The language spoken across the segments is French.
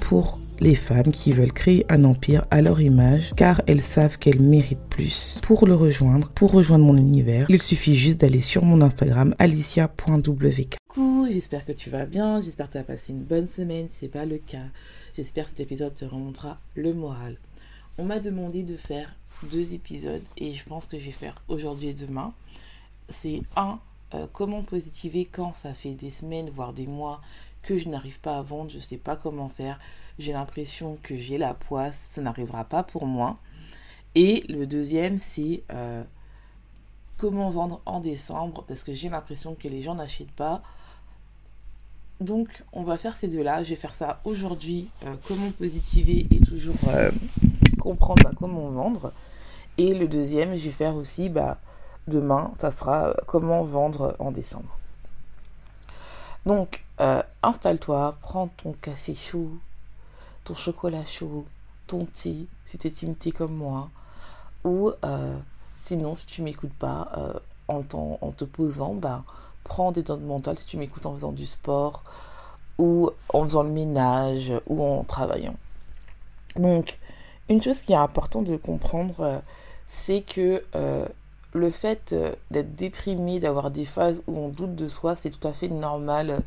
Pour les femmes qui veulent créer un empire à leur image car elles savent qu'elles méritent plus. Pour le rejoindre, pour rejoindre mon univers, il suffit juste d'aller sur mon Instagram alicia.wk. Coucou, j'espère que tu vas bien, j'espère que tu as passé une bonne semaine, c'est pas le cas. J'espère que cet épisode te remontera le moral. On m'a demandé de faire deux épisodes et je pense que je vais faire aujourd'hui et demain. C'est un, euh, comment positiver quand ça fait des semaines, voire des mois que je n'arrive pas à vendre, je ne sais pas comment faire, j'ai l'impression que j'ai la poisse, ça n'arrivera pas pour moi. Et le deuxième, c'est euh, comment vendre en décembre, parce que j'ai l'impression que les gens n'achètent pas. Donc, on va faire ces deux-là. Je vais faire ça aujourd'hui, euh, comment positiver et toujours euh, comprendre bah, comment vendre. Et le deuxième, je vais faire aussi, bah, demain, ça sera comment vendre en décembre. Donc, euh, installe-toi, prends ton café chaud, ton chocolat chaud, ton thé, si tu es team thé comme moi, ou euh, sinon, si tu m'écoutes pas, euh, en, te posant, bah, prends des dents mentales si tu m'écoutes en faisant du sport, ou en faisant le ménage, ou en travaillant. Donc, une chose qui est importante de comprendre, c'est que le fait d'être déprimé, d'avoir des phases où on doute de soi, c'est tout à fait normal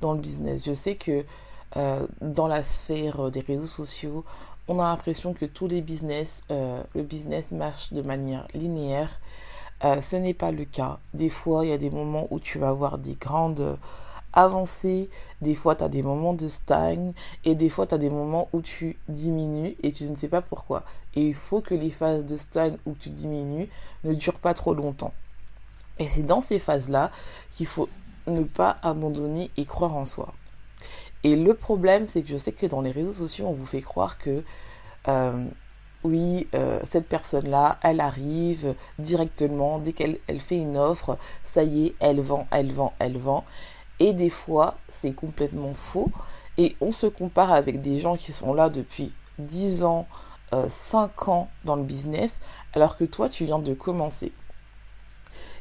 dans le business. Je sais que euh, dans la sphère des réseaux sociaux, on a l'impression que tous les business, le business marche de manière linéaire. ce n'est pas le cas. Des fois, il y a des moments où tu vas avoir des grandes avancées, des fois tu as des moments de stagne et des fois tu as des moments où tu diminues et tu ne sais pas pourquoi. Et il faut que les phases de stagne où tu diminues ne durent pas trop longtemps. Et c'est dans ces phases-là qu'il faut ne pas abandonner et croire en soi. Et le problème, c'est que je sais que dans les réseaux sociaux, on vous fait croire que euh, oui, euh, cette personne-là, elle arrive directement, dès qu'elle elle fait une offre, ça y est, elle vend, elle vend, elle vend. Et des fois, c'est complètement faux. Et on se compare avec des gens qui sont là depuis 10 ans, 5 euh, ans dans le business, alors que toi, tu viens de commencer.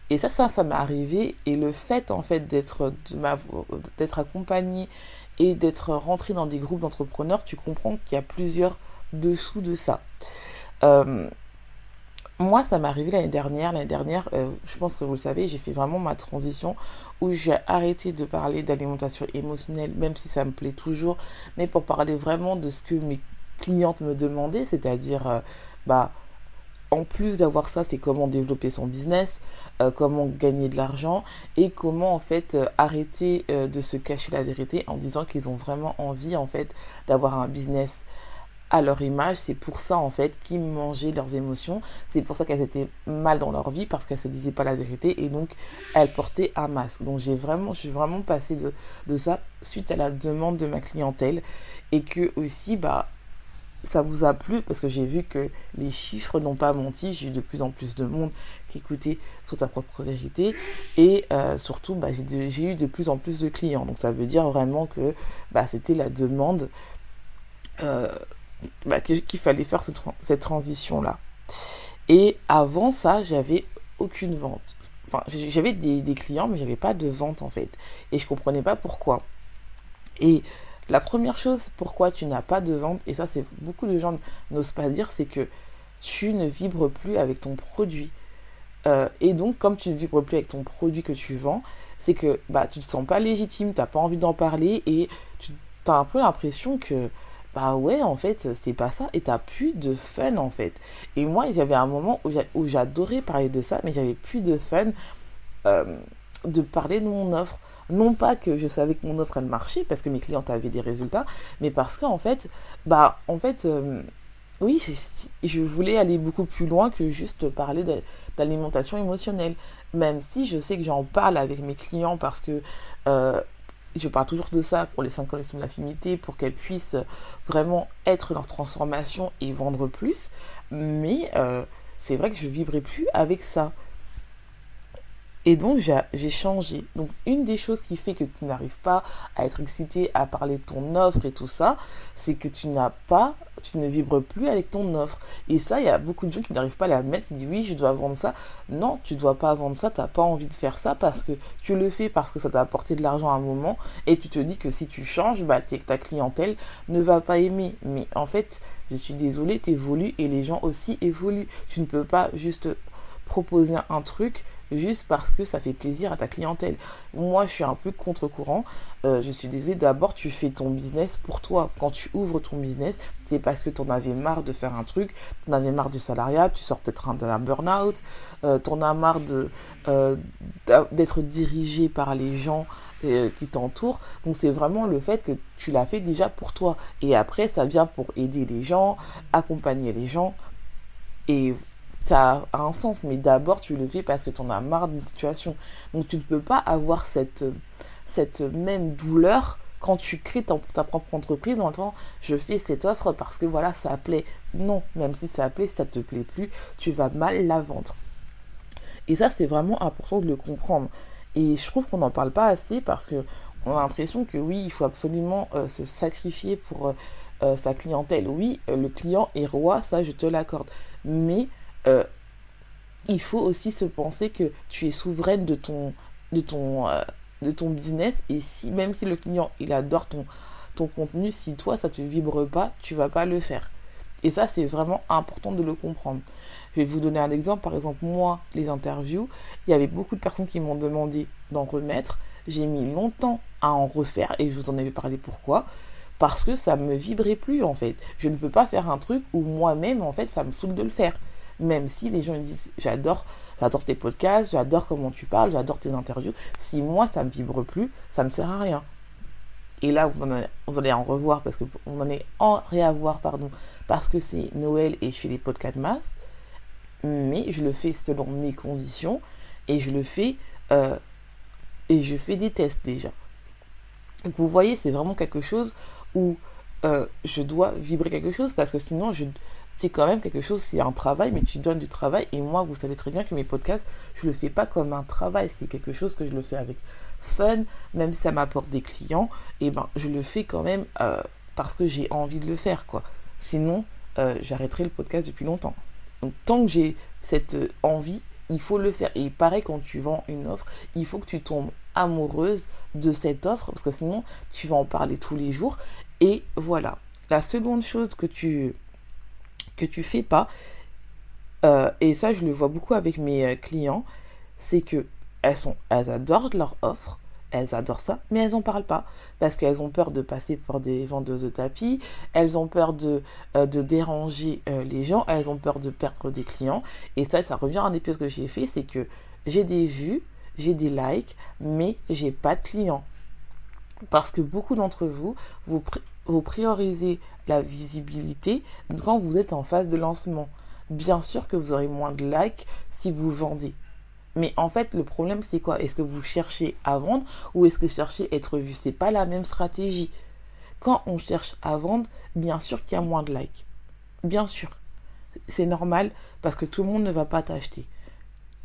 Et ça, ça, ça m'est arrivé. Et le fait, en fait, d'être, d'être accompagné et d'être rentré dans des groupes d'entrepreneurs, tu comprends qu'il y a plusieurs dessous de ça. Euh, moi, ça m'est arrivé l'année dernière. L'année dernière, euh, je pense que vous le savez, j'ai fait vraiment ma transition où j'ai arrêté de parler d'alimentation émotionnelle, même si ça me plaît toujours, mais pour parler vraiment de ce que mes clientes me demandaient, c'est-à-dire, euh, bah, en plus d'avoir ça, c'est comment développer son business, euh, comment gagner de l'argent et comment en fait arrêter de se cacher la vérité en disant qu'ils ont vraiment envie en fait d'avoir un business à leur image. C'est pour ça, en fait, qu'ils mangeaient leurs émotions. C'est pour ça qu'elles étaient mal dans leur vie parce qu'elles se disaient pas la vérité et donc elles portaient un masque. Donc j'ai vraiment, je suis vraiment passée de, de ça suite à la demande de ma clientèle et que aussi, bah, ça vous a plu? Parce que j'ai vu que les chiffres n'ont pas menti. J'ai eu de plus en plus de monde qui écoutait sur ta propre vérité et euh, surtout bah, j'ai eu de plus en plus de clients. Donc ça veut dire vraiment que bah, c'était la demande euh, bah, qu'il fallait faire cette transition-là. Et avant ça, j'avais aucune vente. Enfin, j'avais des, des, clients, mais j'avais pas de vente en fait. Et je comprenais pas pourquoi. Et la première chose pourquoi tu n'as pas de vente, et ça c'est beaucoup de gens n'osent pas dire, c'est que tu ne vibres plus avec ton produit. Euh, et donc, comme tu ne vibres plus avec ton produit que tu vends, c'est que bah, tu te sens pas légitime, tu n'as pas envie d'en parler et tu as un peu l'impression que bah ouais, en fait, c'est pas ça. Et t'as plus de fun, en fait. Et moi, j'avais un moment où j'adorais parler de ça, mais j'avais plus de fun. Euh, de parler de mon offre. Non pas que je savais que mon offre elle marchait parce que mes clientes avaient des résultats, mais parce qu'en fait, bah en fait, euh, oui, je voulais aller beaucoup plus loin que juste parler d'alimentation émotionnelle. Même si je sais que j'en parle avec mes clients parce que euh, je parle toujours de ça pour les 5 collections de l'affinité, pour qu'elles puissent vraiment être leur transformation et vendre plus. Mais euh, c'est vrai que je vibrais plus avec ça. Et donc, j'ai changé. Donc, une des choses qui fait que tu n'arrives pas à être excité, à parler de ton offre et tout ça, c'est que tu n'as pas, tu ne vibres plus avec ton offre. Et ça, il y a beaucoup de gens qui n'arrivent pas à l'admettre, qui disent oui, je dois vendre ça. Non, tu ne dois pas vendre ça, tu n'as pas envie de faire ça parce que tu le fais parce que ça t'a apporté de l'argent à un moment et tu te dis que si tu changes, bah, ta clientèle ne va pas aimer. Mais en fait, je suis désolée, tu évolues et les gens aussi évoluent. Tu ne peux pas juste proposer un truc juste parce que ça fait plaisir à ta clientèle. Moi, je suis un peu contre-courant. Euh, je suis désolée, d'abord, tu fais ton business pour toi. Quand tu ouvres ton business, c'est parce que tu en avais marre de faire un truc, tu en avais marre du salariat, tu sors peut-être d'un burn-out, euh, tu en as marre de, euh, d'être dirigé par les gens qui t'entourent. Donc, c'est vraiment le fait que tu l'as fait déjà pour toi. Et après, ça vient pour aider les gens, accompagner les gens. Et ça a un sens, mais d'abord tu le fais parce que tu en as marre d'une situation. Donc tu ne peux pas avoir cette, cette même douleur quand tu crées ta, propre entreprise dans le temps, je fais cette offre parce que voilà, ça plaît. Non, même si ça plaît, si ça te plaît plus, tu vas mal la vendre. Et ça, c'est vraiment important de le comprendre. Et je trouve qu'on n'en parle pas assez parce que on a l'impression que oui, il faut absolument euh, se sacrifier pour euh, euh, sa clientèle. Oui, le client est roi, ça je te l'accorde. Mais euh, il faut aussi se penser que tu es souveraine de ton, de ton, euh, de ton business et si même si le client il adore ton, ton contenu, si toi ça te vibre pas, tu vas pas le faire. Et ça c'est vraiment important de le comprendre. Je vais vous donner un exemple. Par exemple, moi, les interviews, il y avait beaucoup de personnes qui m'ont demandé d'en remettre. J'ai mis longtemps à en refaire et je vous en avais parlé pourquoi? Parce que ça me vibrait plus en fait. Je ne peux pas faire un truc où moi-même en fait ça me saoule de le faire même si les gens disent j'adore, j'adore tes podcasts, j'adore comment tu parles, j'adore tes interviews. Si moi ça me vibre plus, ça ne sert à rien. Et là, vous, vous allez en revoir parce que on en est en réavoir, pardon, parce que c'est Noël et je fais les podcasts masse. Mais je le fais selon mes conditions et je le fais euh, et je fais des tests déjà. Donc vous voyez, c'est vraiment quelque chose où euh, je dois vibrer quelque chose parce que sinon je, c'est quand même quelque chose, c'est un travail, mais tu donnes du travail. Et moi, vous savez très bien que mes podcasts, je le fais pas comme un travail. C'est quelque chose que je le fais avec fun, même si ça m'apporte des clients. Et ben, je le fais quand même euh, parce que j'ai envie de le faire, quoi. Sinon, euh, j'arrêterai le podcast depuis longtemps. Donc, tant que j'ai cette euh, envie, il faut le faire. Et pareil, quand tu vends une offre, il faut que tu tombes amoureuse de cette offre, parce que sinon, tu vas en parler tous les jours. Et voilà. La seconde chose que tu que tu fais pas, euh, et ça je le vois beaucoup avec mes euh, clients, c'est que elles, sont, elles adorent leur offre, elles adorent ça, mais elles n'en parlent pas parce qu'elles ont peur de passer pour des vendeuses de tapis, elles ont peur de, euh, déranger les gens, elles ont peur de perdre des clients. Et ça, ça revient à un épisode que j'ai fait, c'est que j'ai des vues, j'ai des likes, mais j'ai pas de clients. Parce que beaucoup d'entre vous, vous, vous priorisez la visibilité quand vous êtes en phase de lancement. Bien sûr que vous aurez moins de likes si vous vendez. Mais en fait, le problème, c'est quoi? Est-ce que vous cherchez à vendre ou est-ce que vous cherchez à être vu? C'est pas la même stratégie. Quand on cherche à vendre, bien sûr qu'il y a moins de likes. Bien sûr. C'est normal parce que tout le monde ne va pas t'acheter.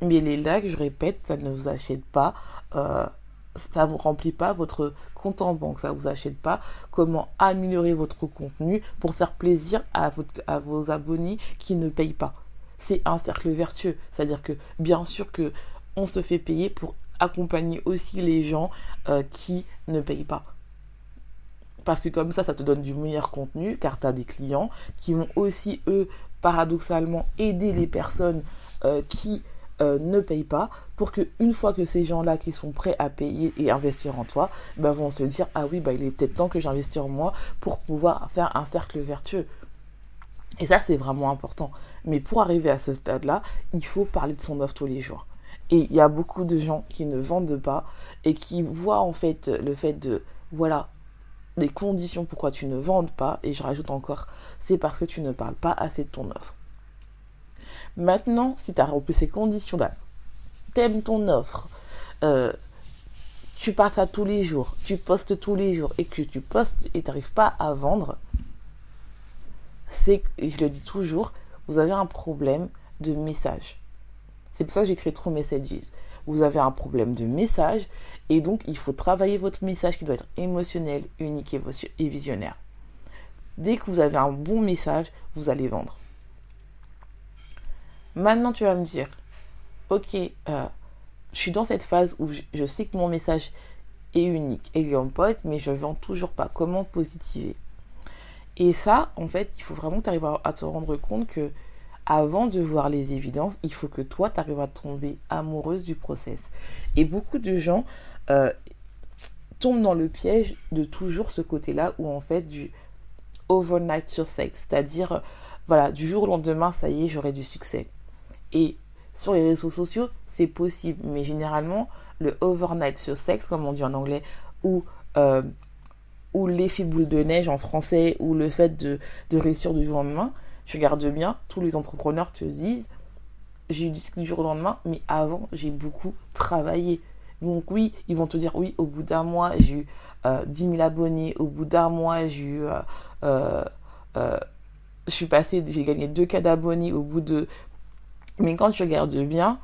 Mais les likes, je répète, ça ne vous achète pas. Euh, ça ne remplit pas votre compte en banque, ça ne vous achète pas comment améliorer votre contenu pour faire plaisir à, à vos abonnés qui ne payent pas? C'est un cercle vertueux, c'est-à-dire que bien sûr que on se fait payer pour accompagner aussi les gens euh, qui ne payent pas. Parce que comme ça, ça te donne du meilleur contenu, car tu as des clients qui vont aussi, eux, paradoxalement, aider les personnes euh, qui euh, ne payent pas pour que une fois que ces gens-là qui sont prêts à payer et investir en toi, ben, vont se dire ah oui bah il est peut-être temps que j'investisse en moi pour pouvoir faire un cercle vertueux. Et ça c'est vraiment important. Mais pour arriver à ce stade-là, il faut parler de son offre tous les jours. Et il y a beaucoup de gens qui ne vendent pas et qui voient en fait le fait de, voilà, les conditions pourquoi tu ne vendes pas, et je rajoute encore, c'est parce que tu ne parles pas assez de ton offre. Maintenant, si tu as rempli ces conditions-là, t'aimes ton offre, euh, tu parles ça tous les jours, tu postes tous les jours et que tu postes et tu n'arrives pas à vendre, c'est, je le dis toujours, vous avez un problème de message. C'est pour ça que j'écris trop messages. Vous avez un problème de message et donc il faut travailler votre message qui doit être émotionnel, unique et visionnaire. Dès que vous avez un bon message, vous allez vendre. Maintenant, tu vas me dire, ok, euh, je suis dans cette phase où je, sais que mon message est unique et on point, mais je ne vends toujours pas. Comment positiver? Et ça, en fait, il faut vraiment que tu arrives à, te rendre compte que avant de voir les évidences, il faut que toi, tu arrives à tomber amoureuse du process. Et beaucoup de gens euh, tombent dans le piège de toujours ce côté-là où en fait du overnight success, c'est-à-dire voilà, du jour au lendemain, ça y est, j'aurai du succès. Et sur les réseaux sociaux, c'est possible, mais généralement, le overnight success, comme on dit en anglais, ou euh, ou l'effet boule de neige en français, ou le fait de, de réussir du jour au lendemain, je regarde bien, tous les entrepreneurs te disent, j'ai eu du du jour au lendemain, mais avant, j'ai beaucoup travaillé. Donc oui, ils vont te dire, oui, au bout d'un mois, j'ai eu euh, 10 000 abonnés, au bout d'un mois, j'ai eu... Euh, euh, euh, je suis passé, j'ai gagné 2 cas d'abonnés au bout de... Mais quand tu regardes bien,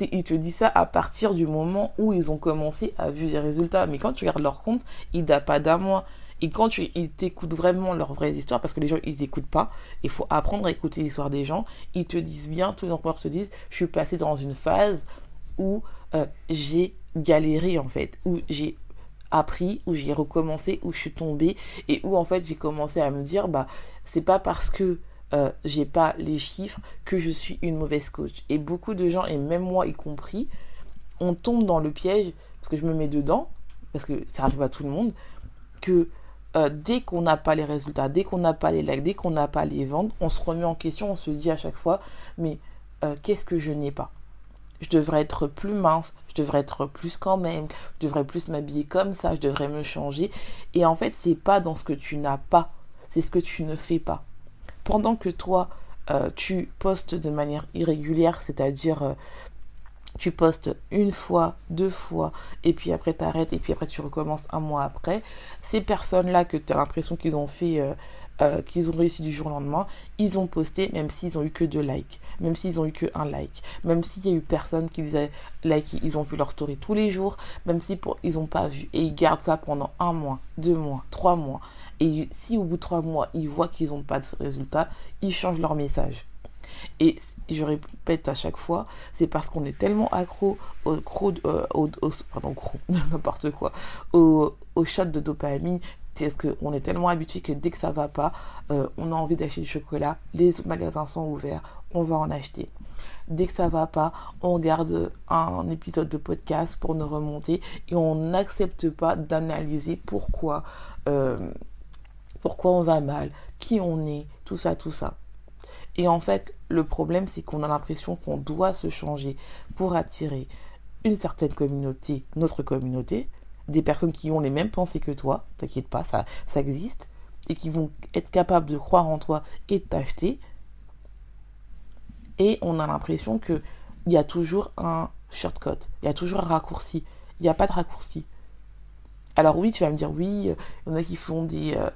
ils te disent ça à partir du moment où ils ont commencé à voir les résultats. Mais quand tu regardes leur compte, il date pas d'un mois. Et quand ils t'écoutent vraiment leurs vraies histoires, parce que les gens, ils n'écoutent pas, il faut apprendre à écouter l'histoire des gens, ils te disent bien, tous les employeurs se disent, je suis passé dans une phase où euh, j'ai galéré, en fait, où j'ai appris, où j'ai recommencé, où je suis tombée, et où, en fait, j'ai commencé à me dire, bah, c'est pas parce que euh, j'ai pas les chiffres que je suis une mauvaise coach. Et beaucoup de gens, et même moi y compris, on tombe dans le piège, parce que je me mets dedans, parce que ça arrive à tout le monde, que euh, dès qu'on n'a pas les résultats, dès qu'on n'a pas les likes, dès qu'on n'a pas les ventes, on se remet en question, on se dit à chaque fois, mais euh, qu'est-ce que je n'ai pas? Je devrais être plus mince, je devrais être plus quand même, je devrais plus m'habiller comme ça, je devrais me changer. Et en fait, c'est pas dans ce que tu n'as pas, c'est ce que tu ne fais pas. Pendant que toi, euh, tu postes de manière irrégulière, c'est-à-dire tu postes une fois, deux fois, et puis après tu arrêtes, et puis après tu recommences un mois après, ces personnes-là que tu as l'impression qu'ils ont fait, euh, qu'ils ont réussi du jour au lendemain, ils ont posté même s'ils ont eu que deux likes, même s'ils ont eu que un like, même s'il y a eu personne qui les a likés, ils ont vu leur story tous les jours, même si ils n'ont pas vu, et ils gardent ça pendant un mois, deux mois, trois mois, et si au bout de trois mois, ils voient qu'ils n'ont pas de résultat, ils changent leur message. Et je répète à chaque fois, c'est parce qu'on est tellement accro au, euh, au, pardon, n'importe quoi, au, au shot de dopamine parce qu'on est tellement habitué que dès que ça va pas, euh, on a envie d'acheter du chocolat, les magasins sont ouverts, on va en acheter. Dès que ça va pas, on regarde un épisode de podcast pour nous remonter et on n'accepte pas d'analyser euh, pourquoi on va mal, qui on est, tout ça, tout ça. Et en fait, le problème, c'est qu'on a l'impression qu'on doit se changer pour attirer une certaine communauté, notre communauté, des personnes qui ont les mêmes pensées que toi, t'inquiète pas, ça, ça existe, et qui vont être capables de croire en toi et de t'acheter. Et on a l'impression qu'il y a toujours un shortcut, il y a toujours un raccourci. Il n'y a pas de raccourci. Alors oui, tu vas me dire, oui, il y en a qui font des, euh,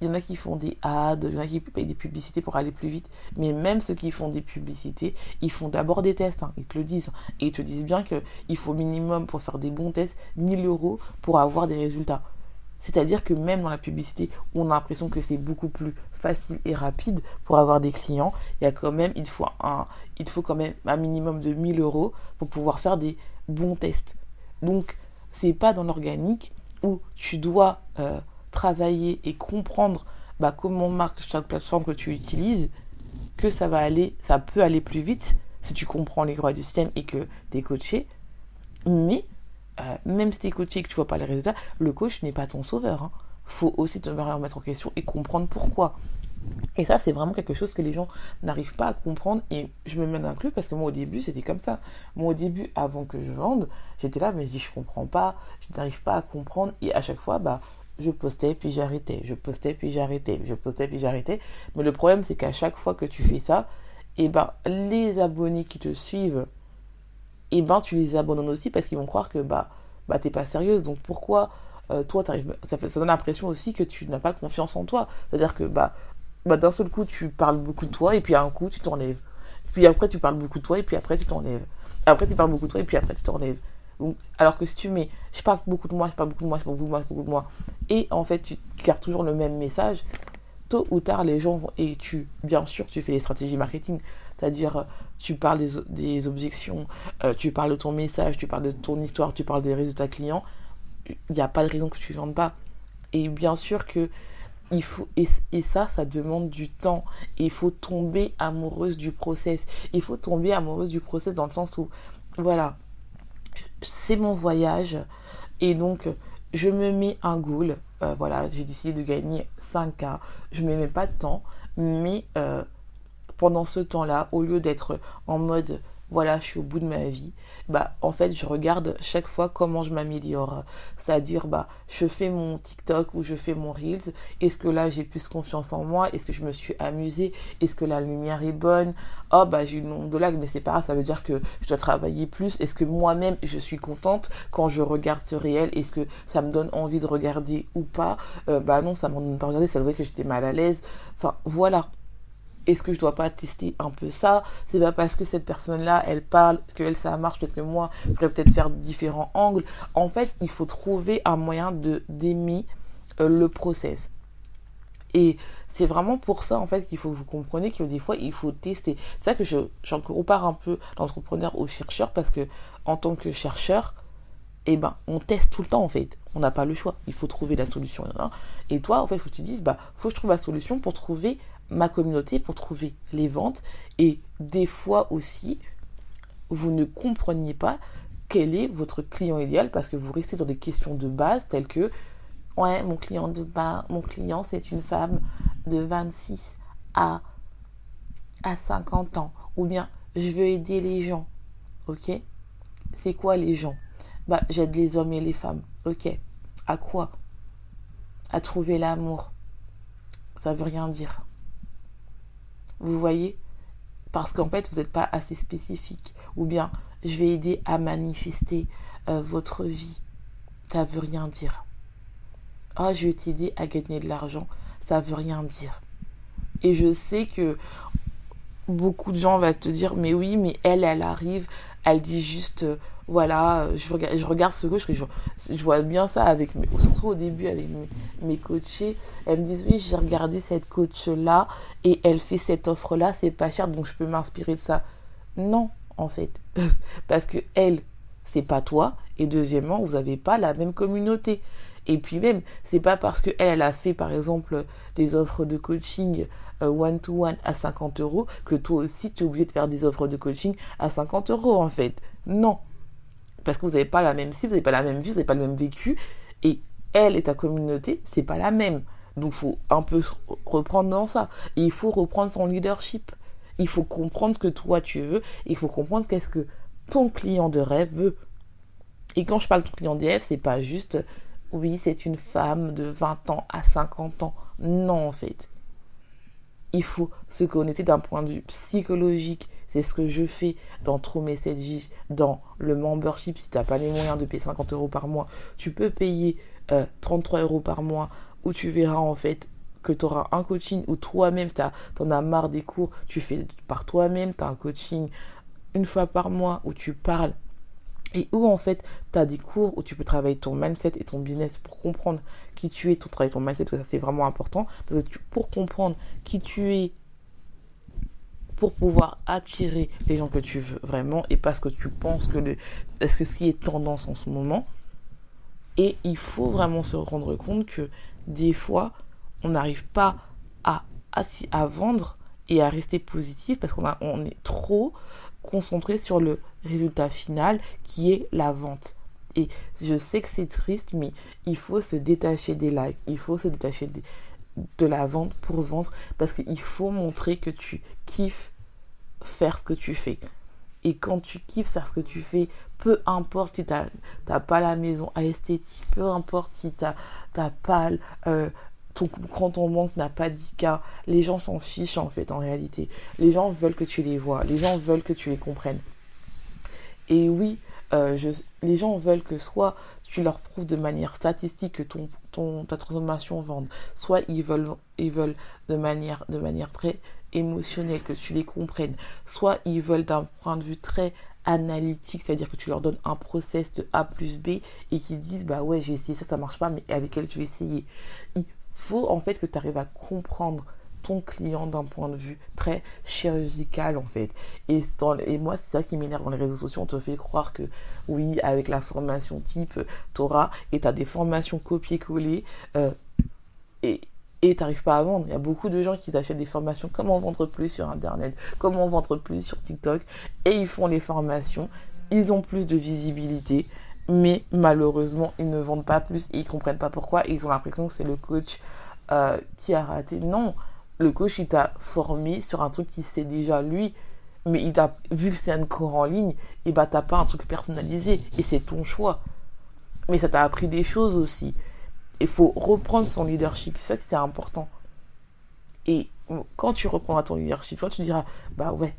il y en a qui font des ads, il y en a qui payent des publicités pour aller plus vite. Mais même ceux qui font des publicités, ils font d'abord des tests. Hein, ils te le disent. Et ils te disent bien qu'il faut minimum pour faire des bons tests 1000 euros pour avoir des résultats. C'est-à-dire que même dans la publicité, on a l'impression que c'est beaucoup plus facile et rapide pour avoir des clients, il y a quand même, il faut un, il faut quand même un minimum de 1000 euros pour pouvoir faire des bons tests. Donc, c'est pas dans l'organique où tu dois euh, travailler et comprendre bah, comment marche chaque plateforme que tu utilises, que ça va aller, ça peut aller plus vite si tu comprends les droits du système et que tu es coaché. Mais euh, même si tu es coaché et que tu vois pas les résultats, le coach n'est pas ton sauveur. Hein. faut aussi te remettre en question et comprendre pourquoi. Et ça, c'est vraiment quelque chose que les gens n'arrivent pas à comprendre. Et je me mets inclus parce que moi, au début, c'était comme ça. Moi, au début, avant que je vende, j'étais là, mais je dis, je comprends pas, je n'arrive pas à comprendre. Et à chaque fois, bah, je postais, puis j'arrêtais. Je postais, puis j'arrêtais. Je postais, puis j'arrêtais. Mais le problème, c'est qu'à chaque fois que tu fais ça, eh ben, les abonnés qui te suivent, eh ben, tu les abandonnes aussi parce qu'ils vont croire que, bah, bah, t'es pas sérieuse. Donc, pourquoi euh, toi, t'arrives, ça, ça donne l'impression aussi que tu n'as pas confiance en toi. C'est-à-dire que, bah, bah, d'un seul coup, tu parles beaucoup de toi, et puis à un coup, tu t'enlèves. Puis après, tu parles beaucoup de toi, et puis après, tu t'enlèves. Après, tu parles beaucoup de toi, et puis après, tu t'enlèves. Alors que si tu mets, je parle beaucoup de moi, je parle beaucoup de moi, je parle beaucoup de moi, je parle beaucoup de moi, et en fait, tu gardes toujours le même message, tôt ou tard, les gens vont, et tu, bien sûr, tu fais des stratégies marketing, c'est-à-dire, tu parles des, objections, euh, tu parles de ton message, tu parles de ton histoire, tu parles des résultats clients, il n'y a pas de raison que tu ne vendes pas. Et bien sûr que il faut et, et, ça ça demande du temps. Il faut tomber amoureuse du process. Il faut tomber amoureuse du process dans le sens où voilà c'est mon voyage. Et donc je me mets un goal. Euh, voilà j'ai décidé de gagner 5K je me mets pas de temps mais euh, pendant ce temps là au lieu d'être en mode voilà, je suis au bout de ma vie, bah en fait, je regarde chaque fois comment je m'améliore. C'est-à-dire bah je fais mon TikTok ou je fais mon Reels, est-ce que là j'ai plus confiance en moi? Est-ce que je me suis amusée? Est-ce que la lumière est bonne? Oh bah j'ai une onde de lag mais c'est pas grave, ça veut dire que je dois travailler plus. Est-ce que moi-même je suis contente quand je regarde ce réel? Est-ce que ça me donne envie de regarder ou pas? Euh, Bah non, ça me donne pas regarder, ça se que j'étais mal à l'aise. Enfin voilà, est-ce que je dois pas tester un peu ça? C'est pas parce que cette personne-là, elle parle, que elle, ça marche, peut-être que moi, je pourrais peut-être faire différents angles. En fait, il faut trouver un moyen de d'aimer euh, le process. Et c'est vraiment pour ça, en fait, qu'il faut que vous compreniez que des fois, il faut tester. C'est ça que je, j'en compare un peu l'entrepreneur au chercheur, parce que en tant que chercheur, eh ben, on teste tout le temps, en fait. On n'a pas le choix. Il faut trouver la solution. Hein. Et toi, en fait, il faut que tu dises, bah, faut que je trouve la solution pour trouver ma communauté pour trouver les ventes. Et des fois aussi, vous ne compreniez pas quel est votre client idéal parce que vous restez dans des questions de base telles que ouais, mon client de mon client c'est une femme de 26 à à 50 ans ou bien je veux aider les gens. OK? C'est quoi les gens? Bah, j'aide les hommes et les femmes. OK. À quoi? À trouver l'amour. Ça veut rien dire. Vous voyez Parce qu'en fait, vous n'êtes pas assez spécifique. Ou bien, je vais aider à manifester euh, votre vie. Ça veut rien dire. Ah, je vais t'aider à gagner de l'argent. Ça veut rien dire. Et je sais que beaucoup de gens vont te dire, mais oui, mais elle, elle arrive, elle dit juste, euh, voilà, euh, je regarde, ce que je, vois bien ça avec, mes, surtout au début avec mes, mes coachés, elles me disent, oui, j'ai regardé cette coach-là et elle fait cette offre-là, c'est pas cher, donc je peux m'inspirer de ça. Non, en fait, parce que elle, c'est pas toi, et deuxièmement, vous n'avez pas la même communauté. Et puis même, c'est pas parce que elle, a fait par exemple des offres de coaching one-to-one -one à 50 euros que toi aussi tu es obligé de faire des offres de coaching à 50 euros en fait. Non. Parce que vous n'avez pas la même cible, vous n'avez pas la même vie, vous n'avez pas le même vécu. Et elle et ta communauté, c'est pas la même. Donc il faut un peu reprendre dans ça. Et il faut reprendre son leadership. Il faut comprendre ce que toi tu veux. il faut comprendre qu'est-ce que ton client de rêve veut. Et quand je parle de ton client de rêve, c'est pas juste oui, c'est une femme de 20 ans à 50 ans. Non, en fait il faut se connecter d'un point de vue psychologique. C'est ce que je fais dans True Messages, dans le membership. Si tu n'as pas les moyens de payer 50 euros par mois, tu peux payer 33 euh, euros par mois où tu verras en fait que tu auras un coaching où toi-même, tu en as marre des cours, tu fais par toi-même, tu as un coaching une fois par mois où tu parles et où en fait tu as des cours où tu peux travailler ton mindset et ton business pour comprendre qui tu es, ton travail ton mindset, parce que ça c'est vraiment important, parce que pour comprendre qui tu es, pour pouvoir attirer les gens que tu veux vraiment et parce que tu penses que le, parce que ce qui est tendance en ce moment, et il faut vraiment se rendre compte que des fois on n'arrive pas à, à, à vendre et à rester positif parce qu'on on est trop concentré sur le résultat final qui est la vente. Et je sais que c'est triste, mais il faut se détacher des likes, il faut se détacher de la vente pour vendre parce qu'il faut montrer que tu kiffes faire ce que tu fais. Et quand tu kiffes faire ce que tu fais, peu importe si tu n'as pas la maison à esthétique, peu importe si tu n'as pas euh, ton compte en banque n'a pas 10K, les gens s'en fichent en fait en réalité. Les gens veulent que tu les vois, les gens veulent que tu les comprennes. Et oui, euh, je, les gens veulent que soit tu leur prouves de manière statistique que ton, ton, ta transformation vende, soit ils veulent, ils veulent de, manière, de manière très émotionnelle que tu les comprennes, soit ils veulent d'un point de vue très analytique, c'est-à-dire que tu leur donnes un process de A plus B et qu'ils disent bah ouais j'ai essayé ça, ça marche pas, mais avec elle je vais essayer. Faut en fait que tu arrives à comprendre ton client d'un point de vue très chirurgical en fait. Et, moi, c'est ça qui m'énerve dans les réseaux sociaux. On te fait croire que oui, avec la formation type Torah, et tu as des formations copier-coller, euh, et et t'arrives pas à vendre. Il y a beaucoup de gens qui t'achètent des formations comment vendre plus sur internet, comment vendre plus sur TikTok? Et ils font les formations, ils ont plus de visibilité, mais malheureusement ils ne vendent pas plus et ils comprennent pas pourquoi ils ont l'impression que c'est le coach euh, qui a raté. Non, le coach, il t'a formé sur un truc qui sait déjà lui, mais il t'a, vu que c'est un cours en ligne, et bah t'as pas un truc personnalisé, et c'est ton choix. Mais ça t'a appris des choses aussi. Il faut reprendre son leadership, c'est ça que c'est important. Et quand tu reprendras ton leadership, toi tu diras, bah ouais,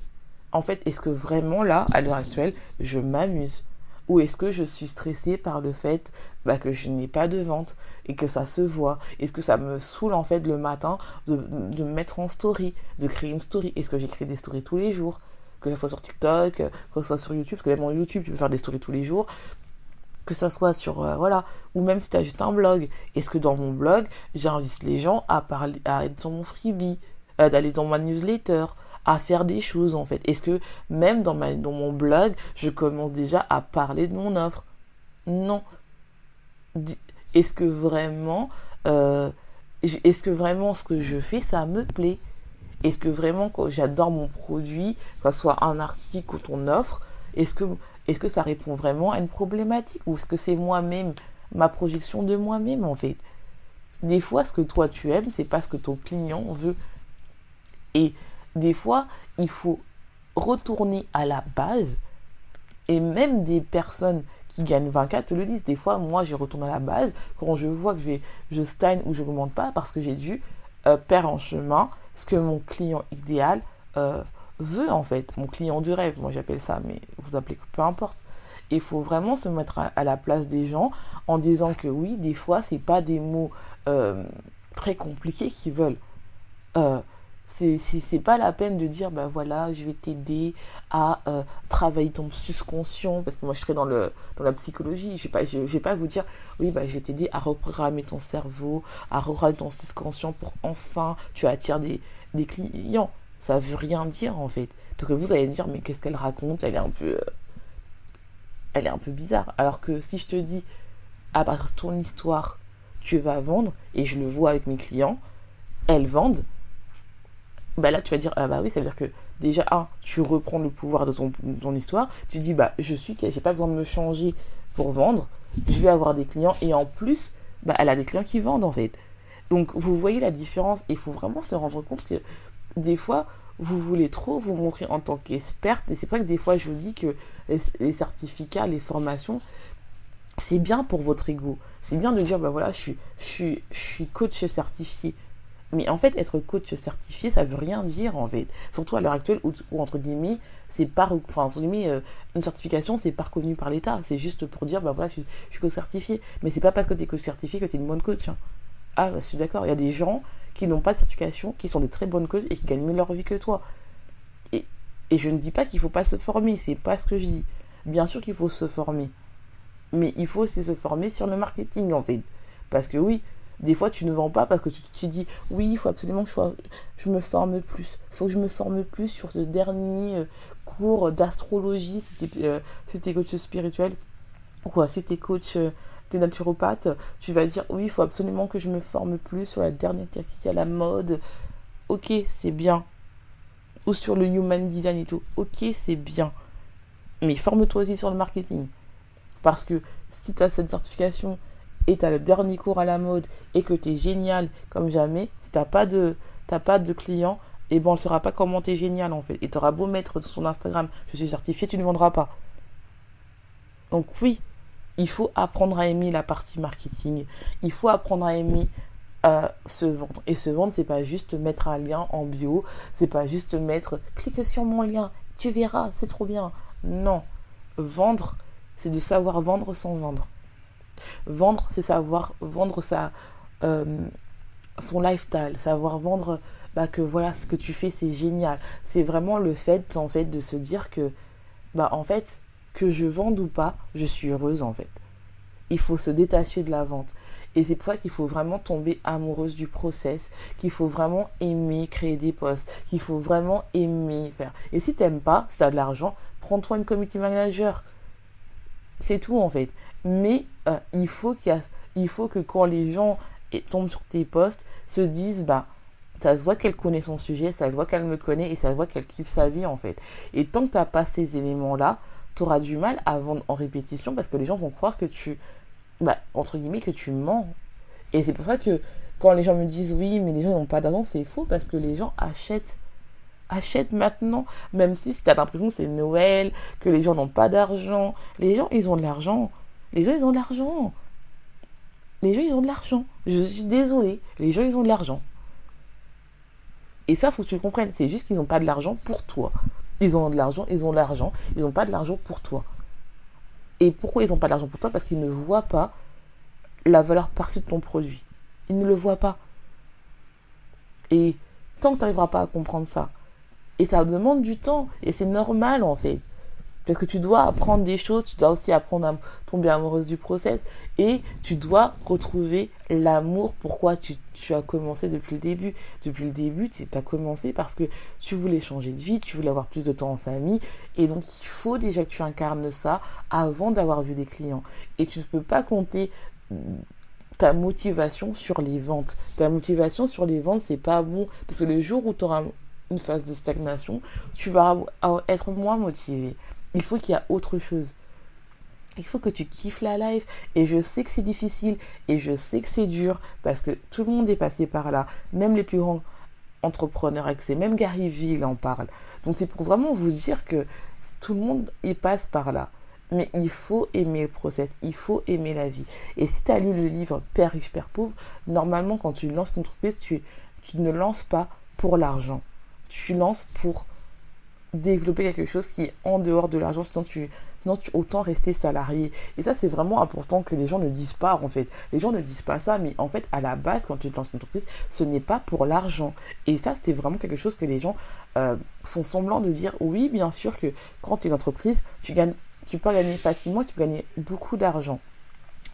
en fait, est-ce que vraiment là, à l'heure actuelle, je m'amuse? Ou est-ce que je suis stressée par le fait bah, que je n'ai pas de vente et que ça se voit? Est-ce que ça me saoule en fait le matin de, me mettre en story, de créer une story? Est-ce que j'écris des stories tous les jours? Que ce soit sur TikTok, que ce soit sur YouTube, parce que même en YouTube tu peux faire des stories tous les jours. Que ce soit sur euh, voilà. Ou même si tu as juste un blog. Est-ce que dans mon blog j'invite les gens à parler à être sur mon freebie euh, d'aller dans ma newsletter? À faire des choses en fait. Est-ce que même dans, ma, dans mon blog, je commence déjà à parler de mon offre? Non. Est-ce que vraiment, euh, est-ce que vraiment ce que je fais, ça me plaît? Est-ce que vraiment j'adore mon produit, que ce soit un article ou ton offre, est-ce que, est-ce que ça répond vraiment à une problématique? Ou est-ce que c'est moi-même, ma projection de moi-même en fait? Des fois, ce que toi tu aimes, c'est pas ce que ton client veut. Et des fois, il faut retourner à la base. Et même des personnes qui gagnent 24 te le disent. Des fois, moi, je retourne à la base quand je vois que je, stagne ou je ne remonte pas parce que j'ai dû euh, perdre en chemin ce que mon client idéal euh, veut, en fait. Mon client du rêve, moi, j'appelle ça, mais vous appelez peu importe. Il faut vraiment se mettre à, la place des gens en disant que oui, des fois, c'est pas des mots euh, très compliqués qu'ils veulent. C'est pas la peine de dire, ben voilà, je vais t'aider à euh, travailler ton subconscient, parce que moi je serai dans, le, dans la psychologie. Je vais pas, je, vais pas vous dire, oui, bah, je vais t'aider à reprogrammer ton cerveau, à reprogrammer ton subconscient pour enfin tu attires des, des clients. Ça veut rien dire en fait. Parce que vous allez me dire, mais qu'est-ce qu'elle raconte? Elle est un peu. Euh, elle est un peu bizarre. Alors que si je te dis, à partir de ton histoire, tu vas vendre, et je le vois avec mes clients, elles vendent bah là tu vas dire ah bah oui ça veut dire que déjà un tu reprends le pouvoir de ton, histoire tu dis bah je suis j'ai pas besoin de me changer pour vendre je vais avoir des clients et en plus bah elle a des clients qui vendent en fait. Donc vous voyez la différence il faut vraiment se rendre compte que des fois vous voulez trop vous montrer en tant qu'experte et c'est pas que des fois je vous dis que les, certificats les formations c'est bien pour votre ego. C'est bien de dire bah voilà je suis je suis je suis coach certifié mais en fait, être coach certifié, ça veut rien dire en fait. Surtout à l'heure actuelle où, entre guillemets, c'est pas, enfin entre guillemets, euh, une certification, c'est pas reconnu par l'État. C'est juste pour dire, bah voilà, je, suis coach certifié. Mais c'est pas parce que tu es coach certifié que tu es une bonne coach. Hein. Ah, je suis d'accord. Il y a des gens qui n'ont pas de certification, qui sont des très bonnes coachs et qui gagnent mieux leur vie que toi. Et, et je ne dis pas qu'il faut pas se former. C'est pas ce que je dis. Bien sûr qu'il faut se former. Mais il faut aussi se former sur le marketing en fait. Parce que oui, des fois, tu ne vends pas parce que tu te dis oui, il faut absolument que je, me forme plus. Il faut que je me forme plus sur ce dernier euh, cours d'astrologie es, euh, coach spirituel. Ou quoi, si coach, euh, t'es naturopathe, tu vas dire oui, il faut absolument que je me forme plus sur la dernière technique à la mode. Ok, c'est bien. Ou sur le human design et tout. Ok, c'est bien. Mais forme-toi aussi sur le marketing. Parce que si tu as cette certification et tu as le dernier cours à la mode et que tu es génial comme jamais, si tu pas de pas de clients, et eh bon, on ne saura pas comment tu es génial en fait. Et tu beau mettre sur son Instagram, je suis certifié, tu ne vendras pas. Donc oui, il faut apprendre à aimer la partie marketing. Il faut apprendre à aimer euh, se vendre. Et se vendre, c'est pas juste mettre un lien en bio, c'est pas juste mettre clique sur mon lien, tu verras, c'est trop bien. Non. Vendre, c'est de savoir vendre sans vendre. Vendre, c'est savoir vendre sa, euh, son lifestyle, savoir vendre bah, que voilà, ce que tu fais, c'est génial. C'est vraiment le fait, en fait, de se dire que, bah, en fait, que je vende ou pas, je suis heureuse, en fait. Il faut se détacher de la vente. Et c'est pour ça qu'il faut vraiment tomber amoureuse du process, qu'il faut vraiment aimer créer des posts, qu'il faut vraiment aimer faire. Et si tu n'aimes pas, si tu as de l'argent, prends-toi une community manager. C'est tout en fait. Mais euh, il, faut faut que quand les gens tombent sur tes posts, se disent, bah, ça se voit qu'elle connaît son sujet, ça se voit qu'elle me connaît et ça se voit qu'elle kiffe sa vie en fait. Et tant que tu n'as pas ces éléments-là, tu auras du mal à vendre en répétition parce que les gens vont croire que tu, bah, entre guillemets, que tu mens. Et c'est pour ça que quand les gens me disent oui, mais les gens n'ont pas d'argent, c'est faux parce que les gens achètent. Achètent maintenant, même si, si tu as l'impression que c'est Noël, que les gens n'ont pas d'argent. Les gens, ils ont de l'argent. Les gens, ils ont de l'argent. Les gens, ils ont de l'argent. Je suis désolée. Les gens, ils ont de l'argent. Et ça, faut que tu le comprennes. C'est juste qu'ils n'ont pas de l'argent pour toi. Ils ont de l'argent, ils ont de l'argent. Ils n'ont pas de l'argent pour toi. Et pourquoi ils n'ont pas d'argent pour toi? Parce qu'ils ne voient pas la valeur perçue de ton produit. Ils ne le voient pas. Et tant que tu n'arriveras pas à comprendre ça, et ça demande du temps, et c'est normal en fait. Parce que tu dois apprendre des choses, tu dois aussi apprendre à tomber amoureuse du process et tu dois retrouver l'amour. Pourquoi tu, as commencé depuis le début Depuis le début, tu as commencé parce que tu voulais changer de vie, tu voulais avoir plus de temps en famille et donc il faut déjà que tu incarnes ça avant d'avoir vu des clients. Et tu ne peux pas compter ta motivation sur les ventes. Ta motivation sur les ventes, c'est pas bon parce que le jour où tu auras une phase de stagnation, tu vas être moins motivé. Il faut qu'il y ait autre chose. Il faut que tu kiffes la life. Et je sais que c'est difficile. Et je sais que c'est dur. Parce que tout le monde est passé par là. Même les plus grands entrepreneurs. Même Gary Vee en parle. Donc c'est pour vraiment vous dire que tout le monde y passe par là. Mais il faut aimer le process, il faut aimer la vie. Et si tu as lu le livre Père riche, Père pauvre, normalement quand tu lances ton entreprise, tu, tu ne lances pas pour l'argent. Tu lances pour développer quelque chose qui est en dehors de l'argent, sinon tu, sinon tu autant rester salarié. Et ça, c'est vraiment important que les gens ne disent pas, en fait. Les gens ne disent pas ça, mais en fait, à la base, quand tu te lances une entreprise, ce n'est pas pour l'argent. Et ça, c'est vraiment quelque chose que les gens euh, font semblant de dire. Oui, bien sûr que quand tu es une entreprise, tu gagnes, tu peux gagner facilement, tu peux gagner beaucoup d'argent.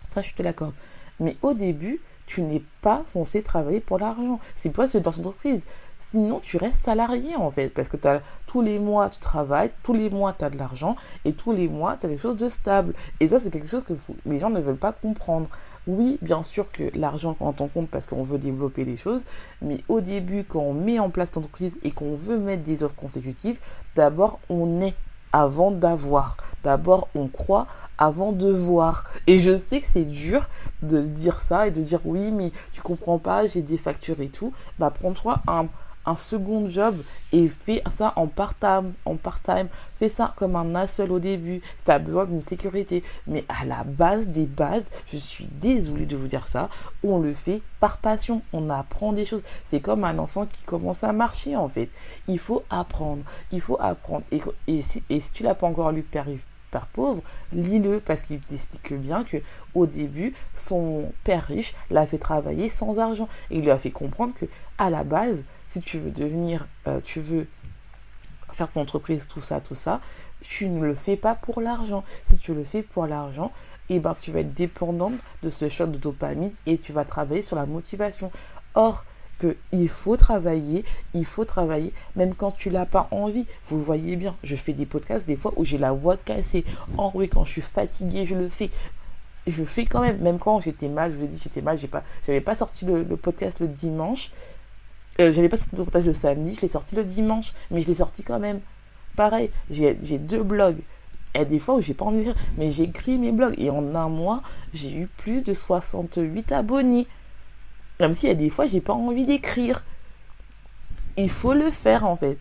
Ça, je te l'accorde. Mais au début, tu n'es pas censé travailler pour l'argent. C'est pour ça que tu es dans une entreprise. Sinon, tu restes salarié en fait, parce que as, tous les mois, tu travailles, tous les mois, tu as de l'argent, et tous les mois, tu as quelque chose de stable. Et ça, c'est quelque chose que les gens ne veulent pas comprendre. Oui, bien sûr que l'argent quand on compte parce qu'on veut développer les choses, mais au début, quand on met en place l'entreprise et qu'on veut mettre des offres consécutives, d'abord, on est avant d'avoir. D'abord, on croit avant de voir. Et je sais que c'est dur de dire ça et de dire oui, mais tu comprends pas, j'ai des factures et tout. Bah, prends-toi un un second job et fais ça en part-time, en part-time. Fais ça comme un seul au début si tu as besoin d'une sécurité. Mais à la base des bases, je suis désolée de vous dire ça, on le fait par passion. On apprend des choses. C'est comme un enfant qui commence à marcher en fait. Il faut apprendre. Il faut apprendre. Et, et, si, et si tu l'as pas encore lu, Père pauvre, lis-le parce qu'il t'explique bien que au début, son père riche l'a fait travailler sans argent et il lui a fait comprendre que à la base, si tu veux devenir, euh, tu veux faire ton entreprise, tout ça, tout ça, tu ne le fais pas pour l'argent. Si tu le fais pour l'argent, eh ben, tu vas être dépendante de ce shot de dopamine et tu vas travailler sur la motivation. Or, il faut travailler, il faut travailler, même quand tu n'as pas envie. Vous voyez bien, je fais des podcasts des fois où j'ai la voix cassée. En quand je suis fatiguée, je le fais. Je fais quand même, même quand j'étais mal, je le dis, j'étais mal, j'ai pas, pas sorti le, podcast le dimanche. Euh, j'avais pas sorti le podcast le samedi, je l'ai sorti le dimanche, mais je l'ai sorti quand même. Pareil, j'ai deux blogs Il y a des fois où j'ai pas envie d'écrire, mais j'écris mes blogs. Et en un mois, j'ai eu plus de 68 abonnés. Comme s'il y a des fois, j'ai pas envie d'écrire. Il faut le faire en fait.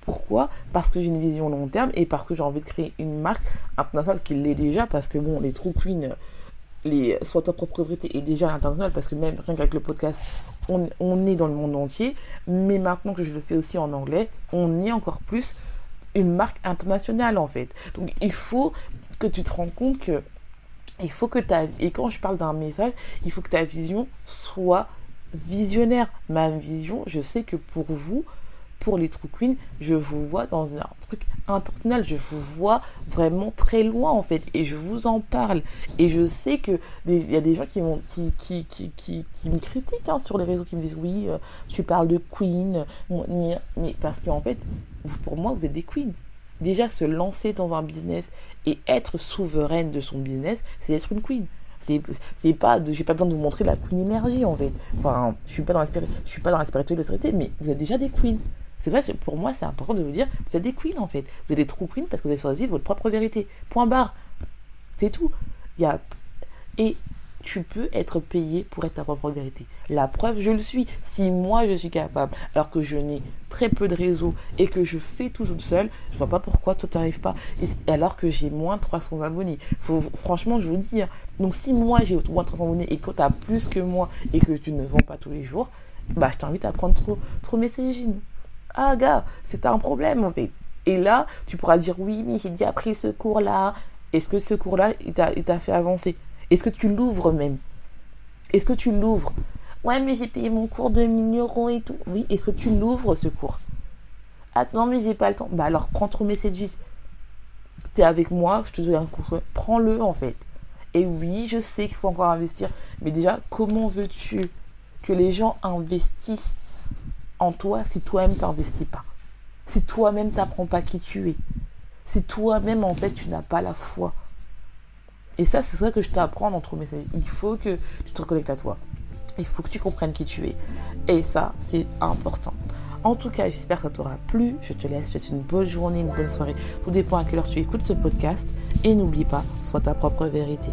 Pourquoi? Parce que j'ai une vision long terme et parce que j'ai envie de créer une marque internationale qui l'est déjà. Parce que bon, les True Queen, les soit ta propre vérité est déjà à l'international. Parce que même rien qu'avec le podcast, on, est dans le monde entier. Mais maintenant que je le fais aussi en anglais, on est encore plus une marque internationale en fait. Donc il faut que tu te rends compte que il faut que ta et quand je parle d'un message, il faut que ta vision soit visionnaire. Ma vision, je sais que pour vous, pour les True Queens, je vous vois dans un truc international. Je vous vois vraiment très loin, en fait. Et je vous en parle. Et je sais que il y a des gens qui, qui, qui, qui, qui, qui me critiquent hein, sur les réseaux, qui me disent oui, euh, tu parles de Queen. Mais parce qu'en fait, pour moi, vous êtes des Queens. Déjà, se lancer dans un business et être souveraine de son business, c'est être une Queen. C'est pas, j'ai pas besoin de vous montrer la Queen énergie en fait. Enfin, je suis pas dans la, je suis pas dans la spiritualité, mais vous êtes déjà des Queens. C'est vrai pour moi, c'est important de vous dire, vous êtes des queens en fait. Vous êtes des true queens parce que vous avez choisi votre propre vérité. Point barre. C'est tout. Y a... Et tu peux être payé pour être ta propre vérité. La preuve, je le suis. Si moi je suis capable, alors que je n'ai très peu de réseau et que je fais tout toute seule, je vois pas pourquoi toi t'arrives pas. Alors que j'ai moins de 300 abonnés. Faut, franchement, je vous dis. Hein. Donc si moi j'ai moins de 300 abonnés et toi tu as plus que moi et que tu ne vends pas tous les jours, bah je t'invite à prendre trop, trop messaging. Ah, gars, c'est un problème en fait. Et là, tu pourras dire oui, mais j'ai déjà pris ce cours-là. Est-ce que ce cours-là, il t'a fait avancer? Est-ce que tu l'ouvres même? Est-ce que tu l'ouvres? Ouais, mais j'ai payé mon cours de 1000 euros et tout. Oui, est-ce que tu l'ouvres ce cours? Ah non, mais j'ai pas le temps. Bah alors, prends ton message. T'es avec moi, je te donne un cours. Prends-le en fait. Et oui, je sais qu'il faut encore investir. Mais déjà, comment veux-tu que les gens investissent en toi si toi-même t'investis pas. Si toi-même t'apprends pas qui tu es. Si toi-même en fait tu n'as pas la foi. Et ça, c'est ça que je t'apprends dans ton message. Il faut que tu te reconnectes à toi. Il faut que tu comprennes qui tu es. Et ça, c'est important. En tout cas, j'espère que ça t'aura plu. Je te laisse. Je te souhaite une bonne journée, une bonne soirée. Tout dépend à quelle heure tu écoutes ce podcast. Et n'oublie pas, sois ta propre vérité.